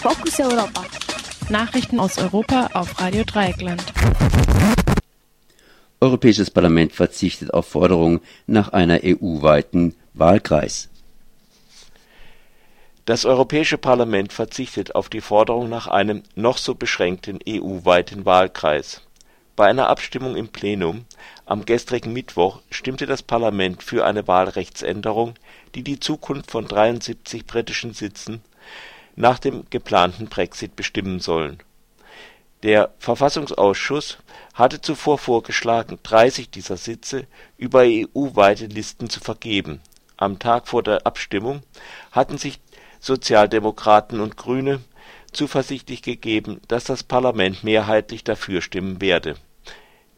Fokus Europa. Nachrichten aus Europa auf Radio Dreieckland. Europäisches Parlament verzichtet auf Forderungen nach einer EU-weiten Wahlkreis. Das Europäische Parlament verzichtet auf die Forderung nach einem noch so beschränkten EU-weiten Wahlkreis. Bei einer Abstimmung im Plenum am gestrigen Mittwoch stimmte das Parlament für eine Wahlrechtsänderung, die die Zukunft von 73 britischen Sitzen nach dem geplanten Brexit bestimmen sollen. Der Verfassungsausschuss hatte zuvor vorgeschlagen, 30 dieser Sitze über EU-weite Listen zu vergeben. Am Tag vor der Abstimmung hatten sich Sozialdemokraten und Grüne zuversichtlich gegeben, dass das Parlament mehrheitlich dafür stimmen werde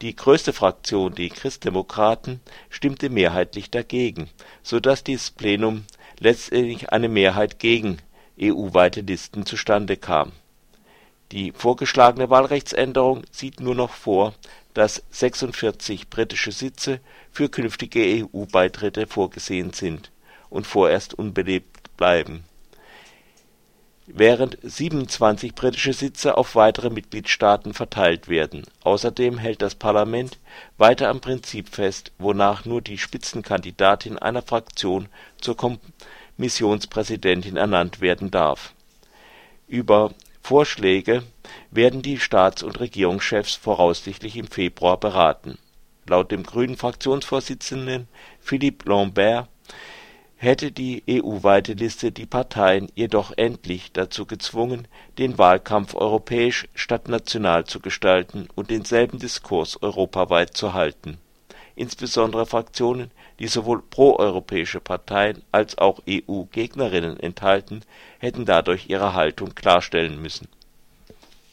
die größte Fraktion, die Christdemokraten, stimmte mehrheitlich dagegen, so dass das Plenum letztendlich eine Mehrheit gegen EU-weite Listen zustande kam. Die vorgeschlagene Wahlrechtsänderung sieht nur noch vor, dass 46 britische Sitze für künftige EU-Beitritte vorgesehen sind und vorerst unbelebt bleiben während 27 britische Sitze auf weitere Mitgliedstaaten verteilt werden. Außerdem hält das Parlament weiter am Prinzip fest, wonach nur die Spitzenkandidatin einer Fraktion zur Kommissionspräsidentin ernannt werden darf. Über Vorschläge werden die Staats und Regierungschefs voraussichtlich im Februar beraten. Laut dem grünen Fraktionsvorsitzenden Philippe Lamberts hätte die EU-weite Liste die Parteien jedoch endlich dazu gezwungen, den Wahlkampf europäisch statt national zu gestalten und denselben Diskurs europaweit zu halten. Insbesondere Fraktionen, die sowohl proeuropäische Parteien als auch EU-Gegnerinnen enthalten, hätten dadurch ihre Haltung klarstellen müssen